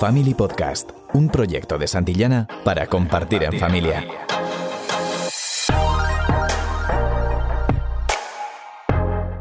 Family Podcast, un proyecto de Santillana para compartir en familia.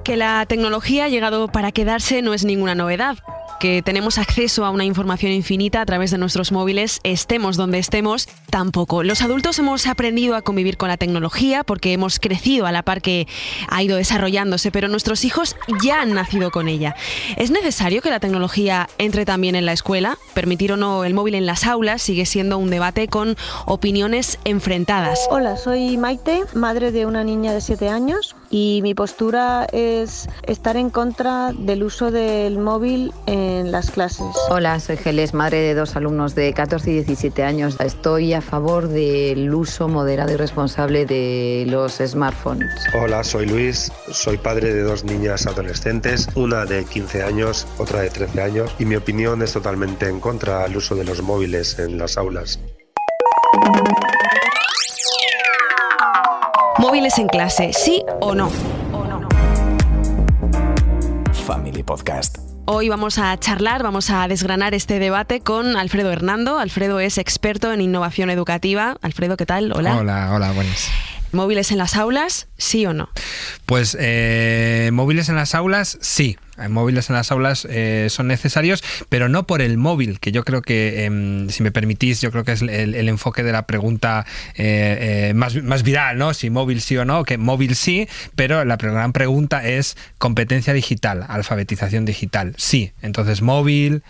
Que la tecnología ha llegado para quedarse no es ninguna novedad que tenemos acceso a una información infinita a través de nuestros móviles, estemos donde estemos, tampoco. Los adultos hemos aprendido a convivir con la tecnología porque hemos crecido a la par que ha ido desarrollándose, pero nuestros hijos ya han nacido con ella. ¿Es necesario que la tecnología entre también en la escuela? Permitir o no el móvil en las aulas sigue siendo un debate con opiniones enfrentadas. Hola, soy Maite, madre de una niña de 7 años y mi postura es estar en contra del uso del móvil en las clases. Hola, soy Geles, madre de dos alumnos de 14 y 17 años. Estoy a favor del uso moderado y responsable de los smartphones. Hola, soy Luis, soy padre de dos niñas adolescentes, una de 15 años, otra de 13 años, y mi opinión es totalmente en contra del uso de los móviles en las aulas. Móviles en clase, ¿sí o no? Family Podcast. Hoy vamos a charlar, vamos a desgranar este debate con Alfredo Hernando. Alfredo es experto en innovación educativa. Alfredo, ¿qué tal? Hola. Hola, hola, buenas. ¿Móviles en las aulas, sí o no? Pues eh, móviles en las aulas, sí. Móviles en las aulas eh, son necesarios, pero no por el móvil, que yo creo que, em, si me permitís, yo creo que es el, enfoque de la pregunta eh, más, más, viral, ¿no? Si móvil sí o no, que móvil sí, pero la gran pregunta es competencia digital, alfabetización digital. Sí, entonces móvil,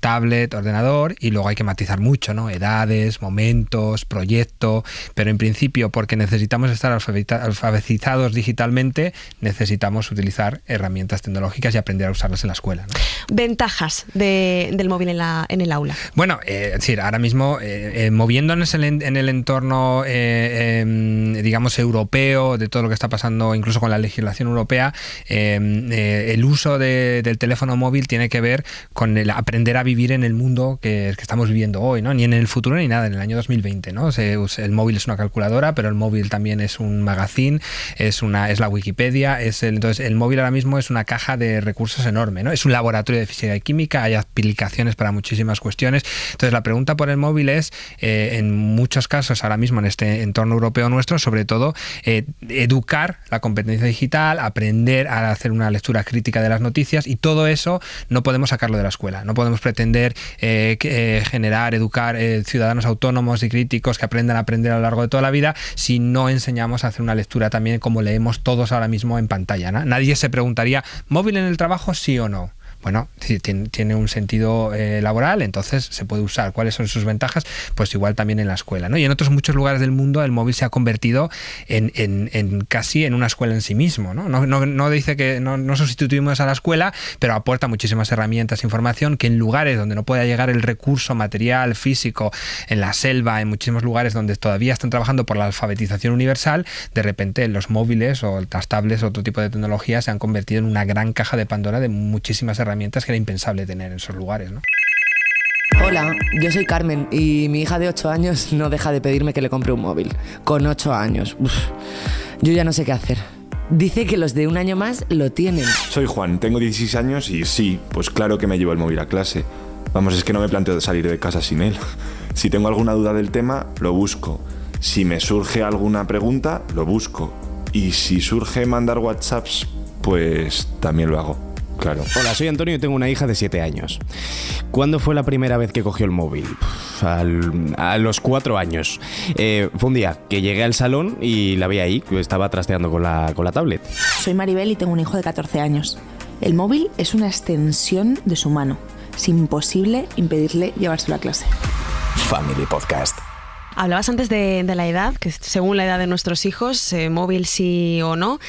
tablet, ordenador, y luego hay que matizar mucho, ¿no? Edades, momentos, proyecto, pero en principio, porque necesitamos estar alfabetizados digitalmente, necesitamos utilizar herramientas tecnológicas y aprender a usarlas en la escuela. Ventajas del móvil en, la, en el aula. Bueno, eh, es decir, ahora mismo eh, eh, moviéndonos en, el entorno, em, digamos, europeo, de todo lo que está pasando incluso con la legislación europea, em, el uso del teléfono móvil tiene que ver con el aprender a vivir en el mundo que, estamos viviendo hoy, ¿no? Ni en el futuro ni nada, en el año 2020, ¿no? el móvil es una calculadora, pero el móvil también es un magazine, es, una, es la Wikipedia, es el, entonces el móvil ahora mismo es una caja de recursos enorme, ¿no? Es un laboratorio de física y química, hay aplicaciones para muchísimas cuestiones. Entonces la pregunta por el móvil es, eh, en muchos casos ahora mismo en este entorno europeo nuestro, sobre todo, eh, educar la competencia digital, aprender a hacer una lectura crítica de las noticias y todo eso no podemos sacarlo de la escuela, no podemos pretender eh, generar, educar ciudadanos autónomos y críticos que aprendan a aprender a lo largo de toda la vida si no enseñamos a hacer una lectura también como leemos todos ahora mismo en pantalla. Nadie se preguntaría, ¿móvil en el trabajo sí o no? Bueno, tiene, un sentido eh, laboral, entonces se puede usar. ¿Cuáles son sus ventajas? Pues igual también en la escuela. ¿no? Y en otros muchos lugares del mundo el móvil se ha convertido en, en, casi en una escuela en sí mismo. No, no, no, dice que no, no, sustituimos a la escuela, pero aporta muchísimas herramientas, información que en lugares donde no pueda llegar el recurso material, físico, en la selva, en muchísimos lugares donde todavía están trabajando por la alfabetización universal, de repente los móviles o las tablets otro tipo de tecnología se han convertido en una gran caja de Pandora de muchísimas herramientas herramientas que era impensable tener en esos lugares. ¿no? Hola, yo soy Carmen y mi hija de 8 años no deja de pedirme que le compre un móvil. Con 8 años. yo ya no sé qué hacer. Dice que los de un año más lo tienen. Soy Juan, tengo 16 años y sí, pues claro que me llevo el móvil a clase. Vamos, es que no me planteo salir de casa sin él. Si tengo alguna duda del tema, lo busco. Si me surge alguna pregunta, lo busco. Y si surge mandar WhatsApps, pues también lo hago. Claro. Hola, soy Antonio y tengo una hija de 7 años. ¿Cuándo fue la primera vez que cogió el móvil? a los 4 años. Eh, fue un día que llegué al salón y la vi ahí, estaba trasteando con la, con la tablet. Soy Maribel y tengo un hijo de 14 años. El móvil es una extensión de su mano. Es imposible impedirle llevárselo a clase. Family Podcast. Hablabas antes de, la edad, que según la edad de nuestros hijos, eh, móvil sí o no.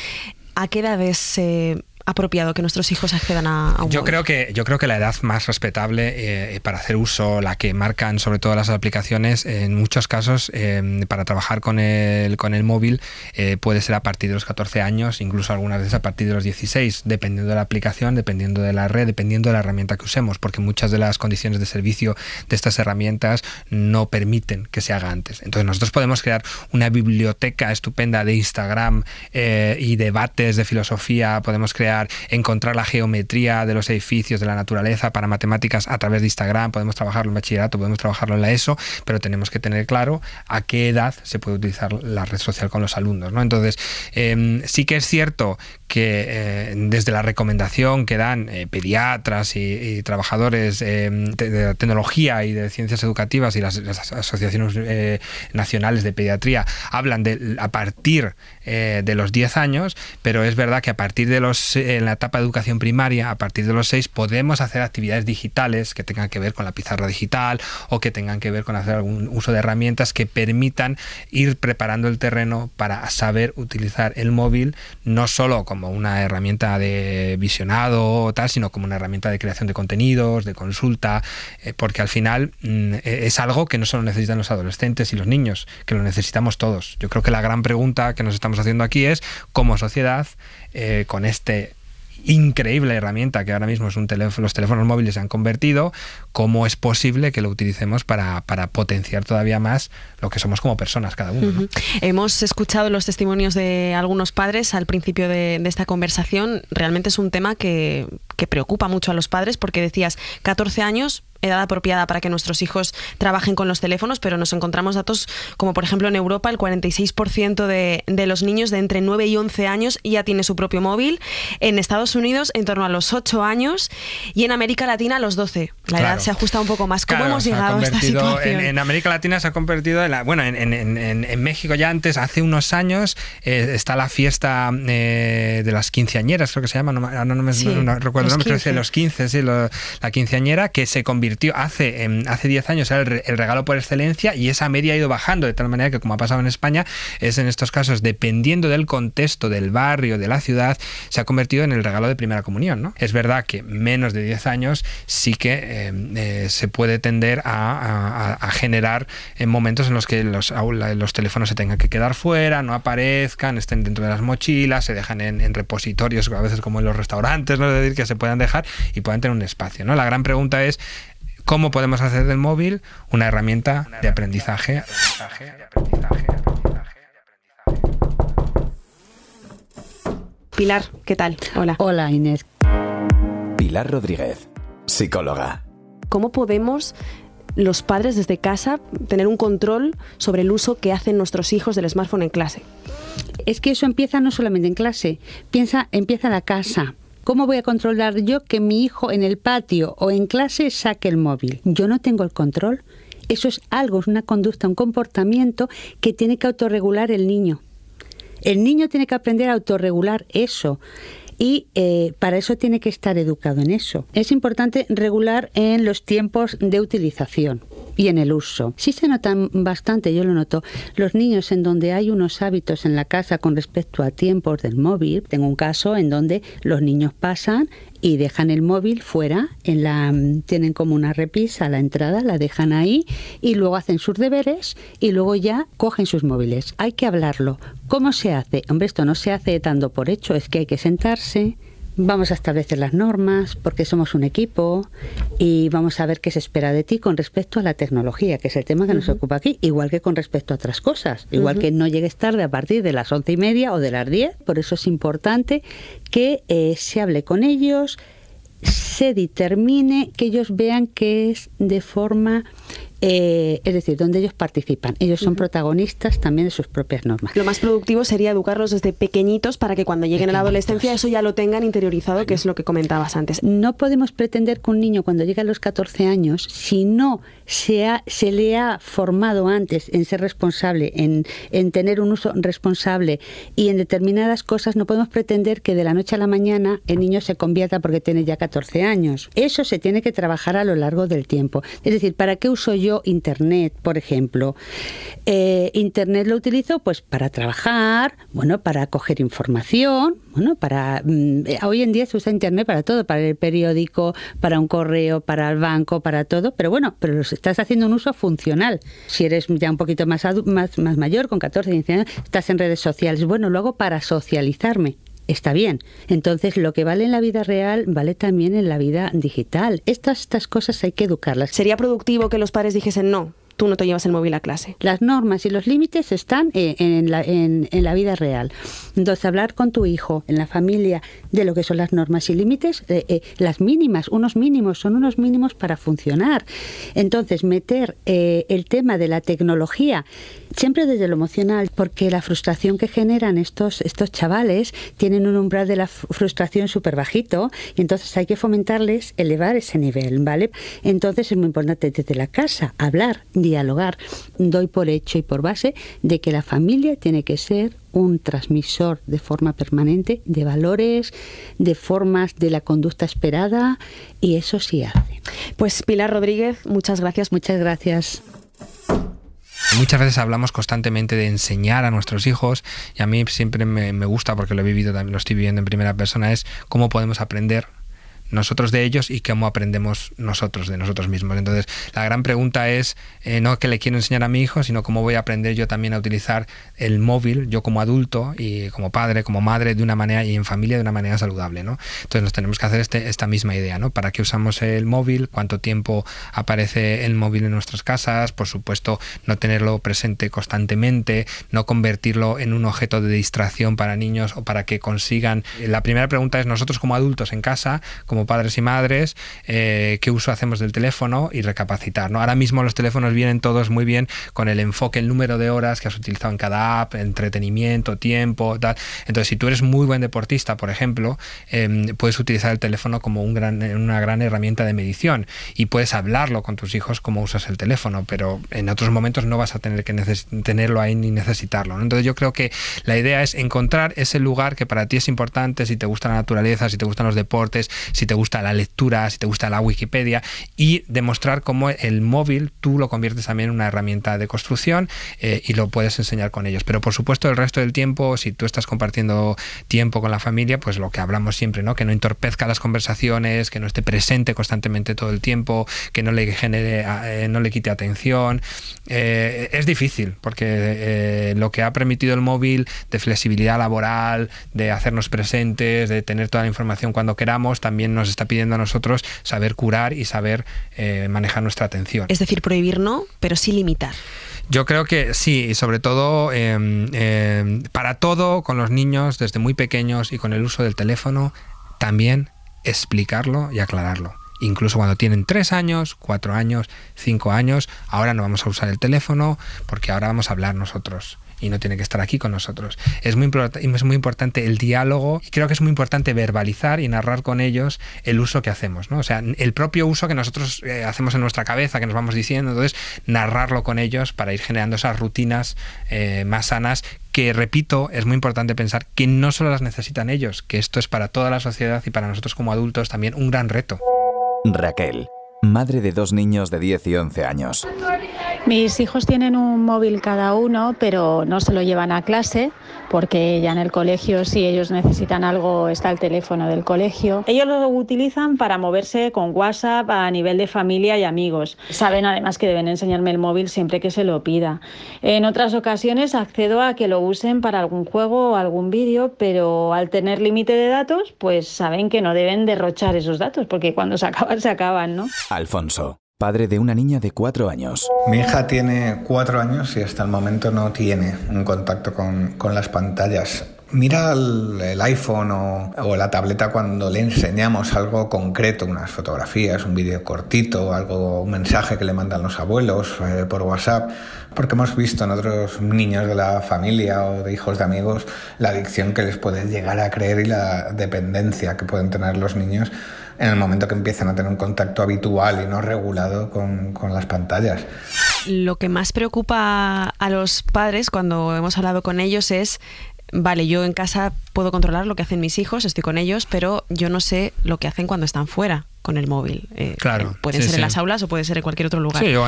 ¿A qué edades eh, apropiado que nuestros hijos accedan a, un yo creo que Yo creo que la edad más respetable eh, para hacer uso, la que marcan sobre todo las aplicaciones, en muchos casos eh, para trabajar con el, con el móvil eh, puede ser a partir de los 14 años, incluso algunas veces a partir de los 16, dependiendo de la aplicación, dependiendo de la red, dependiendo de la herramienta que usemos, porque muchas de las condiciones de servicio de estas herramientas no permiten que se haga antes. Entonces nosotros podemos crear una biblioteca estupenda de Instagram y debates de filosofía, podemos crear encontrar la geometría de los edificios, de la naturaleza para matemáticas a través de Instagram, podemos trabajarlo en bachillerato, podemos trabajarlo en la ESO, pero tenemos que tener claro a qué edad se puede utilizar la red social con los alumnos. ¿no? Entonces, em, sí que es cierto que eh, desde la recomendación que dan eh, pediatras y, trabajadores em, de, tecnología y de ciencias educativas y las, asociaciones eh, nacionales de pediatría hablan de a partir de los 10 años, pero es verdad que a partir de los en la etapa de educación primaria, a partir de los 6 podemos hacer actividades digitales que tengan que ver con la pizarra digital o que tengan que ver con hacer algún uso de herramientas que permitan ir preparando el terreno para saber utilizar el móvil no solo como como una herramienta de visionado o tal, sino como una herramienta de creación de contenidos, de consulta, eh, porque al final mm, e-, es algo que no solo necesitan los adolescentes y los niños, que lo necesitamos todos. Yo creo que la gran pregunta que nos estamos haciendo aquí es, como sociedad, eh, con este increíble herramienta que ahora mismo es un teléfono, los teléfonos móviles se han convertido, ¿cómo es posible que lo utilicemos para, potenciar todavía más lo que somos como personas cada uno? Hemos escuchado los testimonios de algunos padres al principio de, esta conversación. Realmente es un tema que, que preocupa mucho a los padres porque decías 14 años, edad apropiada para que nuestros hijos trabajen con los teléfonos, pero nos encontramos datos como por ejemplo en Europa el 46% de, de, los niños de entre 9 y 11 años ya tiene su propio móvil, en Estados Unidos en torno a los 8 años y en América Latina a los 12. La edad se ajusta un poco más. ¿Cómo hemos llegado a esta situación? En, América Latina se ha convertido en la, bueno, en, en, en México ya antes, hace unos años, eh, está la fiesta eh, de las quinceañeras, creo que se llama, no, no, me recuerdo el nombre, creo que los 15, sí, la quinceañera, que se convirtió hace, em, hace 10 años era el, regalo por excelencia y esa media ha ido bajando de tal manera que como ha pasado en España es en estos casos dependiendo del contexto del barrio, de la ciudad, se ha convertido en el regalo de primera comunión. ¿no? Es verdad que menos de 10 años sí que em, eh, se puede tender a, generar en momentos en los que los, los teléfonos se tengan que quedar fuera, no aparezcan, estén dentro de las mochilas, se dejan en, repositorios, a veces como en los restaurantes, ¿no? es decir, que se puedan dejar y puedan tener un espacio. ¿no? La gran pregunta es ¿Cómo podemos hacer del móvil una herramienta de aprendizaje? Pilar, ¿qué tal? Hola. Hola, Inés. Pilar Rodríguez, psicóloga. ¿Cómo podemos los padres desde casa tener un control sobre el uso que hacen nuestros hijos del smartphone en clase? Es que eso empieza no solamente en clase, piensa, empieza la casa. ¿Cómo voy a controlar yo que mi hijo en el patio o en clase saque el móvil? Yo no tengo el control. Eso es algo, es una conducta, un comportamiento que tiene que autorregular el niño. El niño tiene que aprender a autorregular eso y eh, para eso tiene que estar educado en eso. Es importante regular en los tiempos de utilización y en el uso. Sí se notan bastante, yo lo noto, los niños en donde hay unos hábitos en la casa con respecto a tiempos del móvil. Tengo un caso en donde los niños pasan y dejan el móvil fuera, en la tienen como una repisa a la entrada, la dejan ahí y luego hacen sus deberes y luego ya cogen sus móviles. Hay que hablarlo. ¿Cómo se hace? Hombre, esto no se hace dando por hecho, es que hay que sentarse, Vamos a establecer las normas porque somos un equipo y vamos a ver qué se espera de ti con respecto a la tecnología, que es el tema que nos ocupa aquí, igual que con respecto a otras cosas. Igual que no llegues tarde a partir de las once y media o de las diez. Por eso es importante que eh, se hable con ellos, se determine, que ellos vean que es de forma eh, es decir, donde ellos participan. Ellos son protagonistas también de sus propias normas. Lo más productivo sería educarlos desde pequeñitos para que cuando lleguen a la adolescencia eso ya lo tengan interiorizado, que es lo que comentabas antes. No podemos pretender que un niño cuando llegue a los 14 años, si no se, se le ha formado antes en ser responsable, en, en tener un uso responsable y en determinadas cosas, no podemos pretender que de la noche a la mañana el niño se convierta porque tiene ya 14 años. Eso se tiene que trabajar a lo largo del tiempo. Es decir, ¿para qué uso yo Internet, por ejemplo. Eh, Internet lo utilizo pues para trabajar, bueno, para coger información, bueno, para mm, hoy en día se usa Internet para todo, para el periódico, para un correo, para el banco, para todo, pero bueno, pero estás haciendo un uso funcional. Si eres ya un poquito más, más, más mayor, con 14, 15 años, estás en redes sociales. Bueno, lo hago para socializarme está bien. Entonces, lo que vale en la vida real vale también en la vida digital. Estas, estas cosas hay que educarlas. ¿Sería productivo que los padres dijesen no? Tú no te llevas el móvil a clase. Las normas y los límites están eh, en la, en, la vida real. Entonces, hablar con tu hijo en la familia de lo que son las normas y límites, eh, eh, las mínimas, unos mínimos, son unos mínimos para funcionar. Entonces, meter el tema de la tecnología siempre desde lo emocional, porque la frustración que generan estos, estos chavales tienen un umbral de la frustración súper bajito y entonces hay que fomentarles elevar ese nivel, ¿vale? Entonces es muy importante desde la casa hablar, dialogar. Doy por hecho y por base de que la familia tiene que ser un transmisor de forma permanente de valores, de formas de la conducta esperada y eso sí hace. Pues Pilar Rodríguez, muchas gracias. Muchas gracias. Muchas veces hablamos constantemente de enseñar a nuestros hijos y a mí siempre me, me gusta, porque lo he vivido, también lo estoy viviendo en primera persona, es cómo podemos aprender nosotros de ellos y cómo aprendemos nosotros de nosotros mismos. Entonces, la gran pregunta es eh, no que le quiero enseñar a mi hijo, sino cómo voy a aprender yo también a utilizar el móvil, yo como adulto y como padre, como madre, de una manera y en familia de una manera saludable. ¿no? Entonces, nos tenemos que hacer este, esta misma idea, ¿no? ¿Para qué usamos el móvil? ¿Cuánto tiempo aparece el móvil en nuestras casas? Por supuesto, no tenerlo presente constantemente, no convertirlo en un objeto de distracción para niños o para que consigan. La primera pregunta es nosotros como adultos en casa, como padres y madres, eh, qué uso hacemos del teléfono y recapacitar. ¿no? Ahora mismo los teléfonos vienen todos muy bien con el enfoque, el número de horas que has utilizado en cada app, entretenimiento, tiempo, tal. Entonces, si tú eres muy buen deportista, por ejemplo, em, puedes utilizar el teléfono como una gran herramienta de medición y puedes hablarlo con tus hijos cómo usas el teléfono, pero en otros momentos no vas a tener que tenerlo ahí ni necesitarlo. Entonces, yo creo que la idea es encontrar ese lugar que para ti es importante, si te gusta la naturaleza, si te gustan los deportes, si te gusta la lectura, si te gusta la Wikipedia, y demostrar cómo el móvil tú lo conviertes también en una herramienta de construcción eh, y lo puedes enseñar con ellos. Pero por supuesto el resto del tiempo, si tú estás compartiendo tiempo con la familia, pues lo que hablamos siempre, ¿no? Que no entorpezca las conversaciones, que no esté presente constantemente todo el tiempo, que no le genere, eh, no le quite atención. Eh, es difícil, porque lo que ha permitido el móvil de flexibilidad laboral, de hacernos presentes, de tener toda la información cuando queramos, también nos está pidiendo a nosotros saber curar y saber eh, manejar nuestra atención. Es decir, prohibir no, pero sí limitar. Yo creo que sí, y sobre todo em, em, para todo con los niños desde muy pequeños y con el uso del teléfono, también explicarlo y aclararlo. Incluso cuando tienen tres años, cuatro años, cinco años, ahora no vamos a usar el teléfono porque ahora vamos a hablar nosotros y no tiene que estar aquí con nosotros. Es muy, importante el diálogo y creo que es muy importante verbalizar y narrar con ellos el uso que hacemos, ¿no? O sea, el propio uso que nosotros eh, hacemos en nuestra cabeza, que nos vamos diciendo, entonces narrarlo con ellos para ir generando esas rutinas eh, más sanas que, repito, es muy importante pensar que no solo las necesitan ellos, que esto es para toda la sociedad y para nosotros como adultos también un gran reto. Raquel, madre de dos niños de 10 y 11 años. Mis hijos tienen un móvil cada uno, pero no se lo llevan a clase porque ya en el colegio si ellos necesitan algo está el teléfono del colegio. Ellos lo utilizan para moverse con WhatsApp a nivel de familia y amigos. Saben además que deben enseñarme el móvil siempre que se lo pida. En otras ocasiones accedo a que lo usen para algún juego o algún vídeo, pero al tener límite de datos, pues saben que no deben derrochar esos datos porque cuando se acaban se acaban, ¿no? Alfonso padre de una niña de cuatro años. Mi hija tiene cuatro años y hasta el momento no tiene un contacto con, las pantallas. Mira el, iPhone o, la tableta cuando le enseñamos algo concreto, unas fotografías, un vídeo cortito, algo, un mensaje que le mandan los abuelos eh, por WhatsApp, porque hemos visto en otros niños de la familia o de hijos de amigos la adicción que les puede llegar a creer y la dependencia que pueden tener los niños en el momento que empiezan a tener un contacto habitual y no regulado con, con las pantallas. Lo que más preocupa a los padres cuando hemos hablado con ellos es vale, yo en casa puedo controlar lo que hacen mis hijos, estoy con ellos, pero yo no sé lo que hacen cuando están fuera con el móvil. Eh, claro. Eh, puede ser en las aulas o puede ser en cualquier otro lugar. Sí, o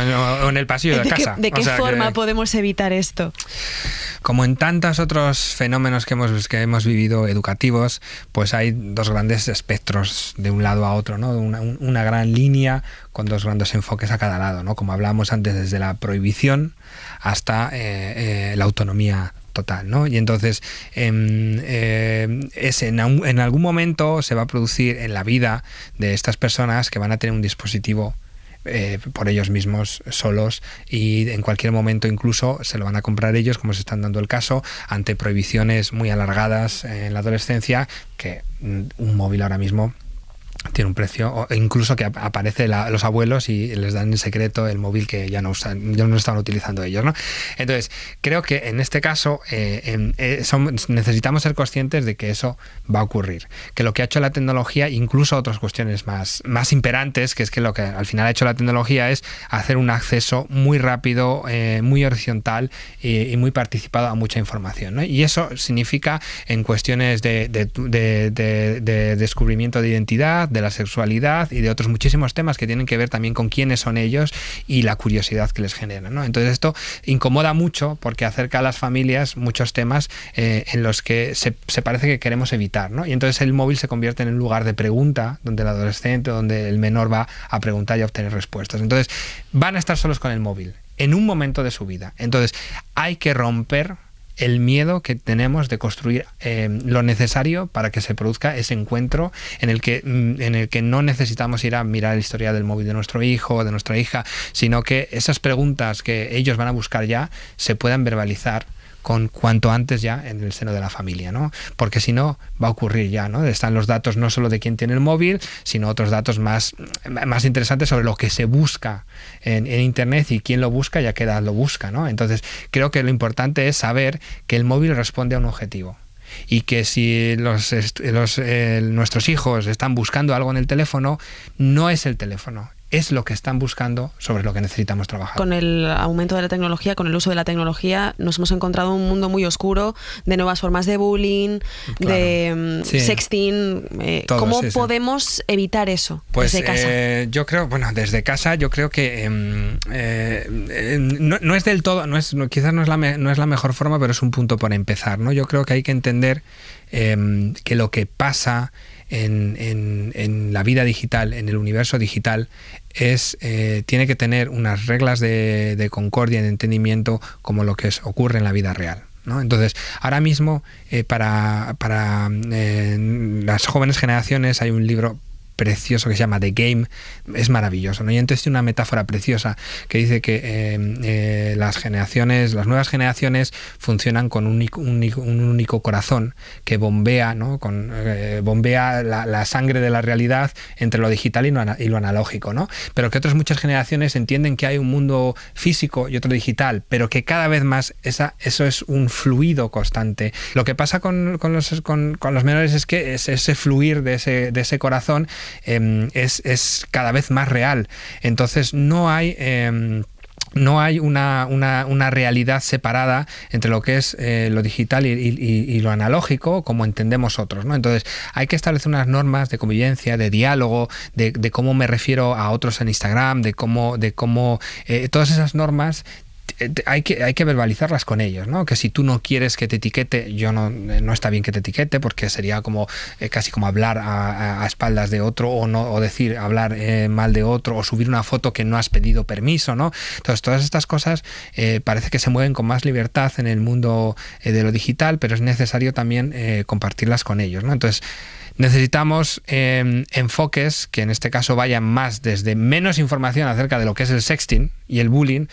en, el pasillo de, casa. ¿De qué forma podemos evitar esto? Como en tantos otros fenómenos que hemos, que hemos vivido educativos, pues hay dos grandes espectros de un lado a otro, ¿no? Una, una gran línea con dos grandes enfoques a cada lado, ¿no? Como hablábamos antes, desde la prohibición hasta eh, la autonomía total, ¿no? Y entonces em, eh, es en, algún momento se va a producir en la vida de estas personas que van a tener un dispositivo eh, por ellos mismos solos y en cualquier momento incluso se lo van a comprar ellos, como se están dando el caso, ante prohibiciones muy alargadas en la adolescencia, que mm, un móvil ahora mismo tiene un precio, incluso que aparece los abuelos y les dan en secreto el móvil que ya no usan, ya no están utilizando ellos, ¿no? Entonces, creo que en este caso eh, eh, necesitamos ser conscientes de que eso va a ocurrir. Que lo que ha hecho la tecnología, incluso otras cuestiones más, más imperantes, que es que lo que al final ha hecho la tecnología es hacer un acceso muy rápido, eh, muy horizontal y, muy participado a mucha información. ¿no? Y eso significa en cuestiones de descubrimiento de identidad, de la sexualidad y de otros muchísimos temas que tienen que ver también con quiénes son ellos y la curiosidad que les genera. ¿no? Entonces esto incomoda mucho porque acerca a las familias muchos temas eh, en los que se, parece que queremos evitar. ¿no? Y entonces el móvil se convierte en un lugar de pregunta donde el adolescente, donde el menor va a preguntar y a obtener respuestas. Entonces van a estar solos con el móvil en un momento de su vida. Entonces hay que romper el miedo que tenemos de construir eh, lo necesario para que se produzca ese encuentro en el que mm, en el que no necesitamos ir a mirar la historia del móvil de nuestro hijo o de nuestra hija, sino que esas preguntas que ellos van a buscar ya se puedan verbalizar con cuanto antes ya en el seno de la familia, ¿no? Porque si no, va a ocurrir ya, ¿no? Están los datos no solo de quién tiene el móvil, sino otros datos más, más interesantes sobre lo que se busca en, Internet y quién lo busca y a qué edad lo busca, ¿no? Entonces, creo que lo importante es saber que el móvil responde a un objetivo y que si los, los eh, nuestros hijos están buscando algo en el teléfono, no es el teléfono, es lo que están buscando sobre lo que necesitamos trabajar. Con el aumento de la tecnología, con el uso de la tecnología, nos hemos encontrado un mundo muy oscuro de nuevas formas de bullying, de mm, sexting. Eh, ¿Cómo podemos evitar eso pues, desde casa? Eh, yo creo, bueno, desde casa yo creo que em, eh, no, es del todo, no es, quizás no es, la no es la mejor forma, pero es un punto por empezar. ¿no? Yo creo que hay que entender em, que lo que pasa en, la vida digital, en el universo digital, es, eh, tiene que tener unas reglas de, concordia y de entendimiento como lo que ocurre en la vida real. Entonces, ahora mismo, eh, para, para eh, las jóvenes generaciones hay un libro precioso que se llama The Game, es maravilloso. ¿no? Y entonces tiene una metáfora preciosa que dice que eh, eh, las generaciones, las nuevas generaciones funcionan con un único, corazón que bombea, ¿no? con, eh, bombea la, sangre de la realidad entre lo digital y lo, analógico. ¿no? Pero que otras muchas generaciones entienden que hay un mundo físico y otro digital, pero que cada vez más esa, eso es un fluido constante. Lo que pasa con, los, con, los menores es que ese fluir de ese, de ese corazón Em, es, cada vez más real. Entonces no hay... Em, no hay una, realidad separada entre lo que es eh, lo digital y, lo analógico como entendemos otros. ¿no? Entonces hay que establecer unas normas de convivencia, de diálogo, de, cómo me refiero a otros en Instagram, de cómo, de cómo eh, todas esas normas hay que, hay que verbalizarlas con ellos, ¿no? Que si tú no quieres que te etiquete, yo no, eh, no está bien que te etiquete porque sería como eh, casi como hablar a, espaldas de otro o no o decir hablar mal de otro o subir una foto que no has pedido permiso, ¿no? Entonces todas estas cosas parece que se mueven con más libertad en el mundo de lo digital, pero es necesario también compartirlas con ellos, ¿no? Entonces necesitamos enfoques que en este caso vayan más desde menos información acerca de lo que es el sexting y el bullying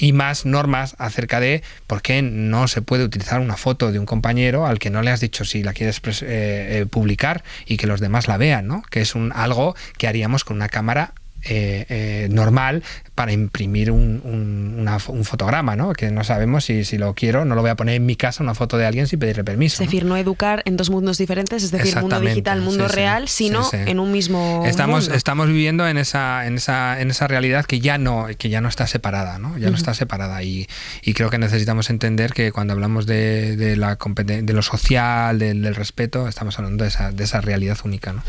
y más normas acerca de por qué no se puede utilizar una foto de un compañero al que no le has dicho si la quieres eh, eh, publicar y que los demás la vean, ¿no? Que es un, algo que haríamos con una cámara eh, normal para imprimir un, un, fotograma, ¿no? Que no sabemos si, si, lo quiero, no lo voy a poner en mi casa una foto de alguien sin pedirle permiso. Es decir, no educar en dos mundos diferentes, es decir, mundo digital, mundo real, sino en un mismo estamos, mundo. Estamos viviendo en esa, en esa, en esa realidad que ya no, que ya no está separada, ¿no? Ya no está separada y, y, creo que necesitamos entender que cuando hablamos de, de la de lo social, del, respeto, estamos hablando de esa, de esa realidad única, ¿no?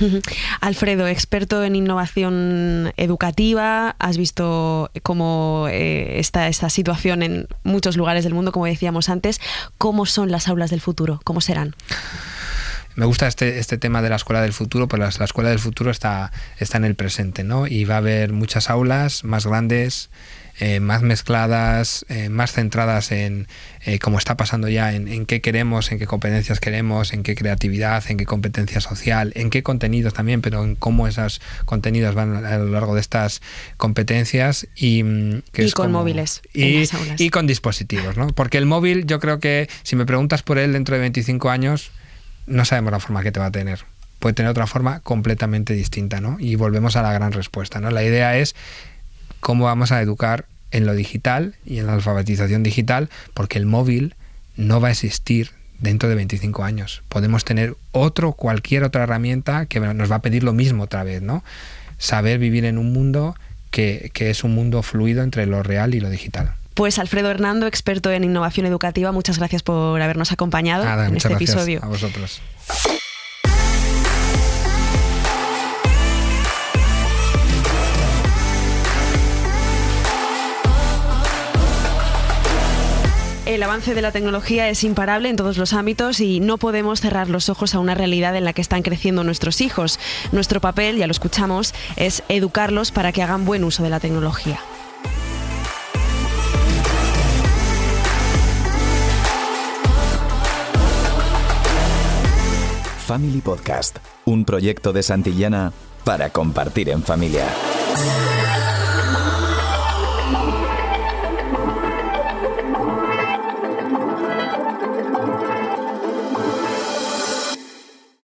Alfredo, experto en innovación educativa, has visto cómo eh, está esta situación en muchos lugares del mundo, como decíamos antes. ¿Cómo son las aulas del futuro? ¿Cómo serán? me gusta este, este tema de la escuela del futuro, pues la, escuela del futuro está, está en el presente, ¿no? Y va a haber muchas aulas más grandes, eh, más mezcladas, eh, más centradas en eh, cómo está pasando ya, en, en, qué queremos, en qué competencias queremos, en qué creatividad, en qué competencia social, en qué contenidos también, pero en cómo esos contenidos van a lo largo de estas competencias y, mm, que y es con como- móviles. en y, las aulas. y con dispositivos, ¿no? Porque el móvil, yo creo que si me preguntas por él dentro de 25 años, no sabemos la forma que te va a tener. Puede tener otra forma completamente distinta, ¿no? Y volvemos a la gran respuesta, ¿no? La idea es cómo vamos a educar en lo digital y en la alfabetización digital, porque el móvil no va a existir dentro de 25 años. Podemos tener otro, cualquier otra herramienta que nos va a pedir lo mismo otra vez, ¿no? Saber vivir en un mundo que, que es un mundo fluido entre lo real y lo digital. Pues Alfredo Hernando, experto en innovación educativa, muchas gracias por habernos acompañado Nada, en este episodio. a vosotros. El avance de la tecnología es imparable en todos los ámbitos y no podemos cerrar los ojos a una realidad en la que están creciendo nuestros hijos. Nuestro papel, ya lo escuchamos, es educarlos para que hagan buen uso de la tecnología. Family Podcast, un proyecto de Santillana para compartir en familia.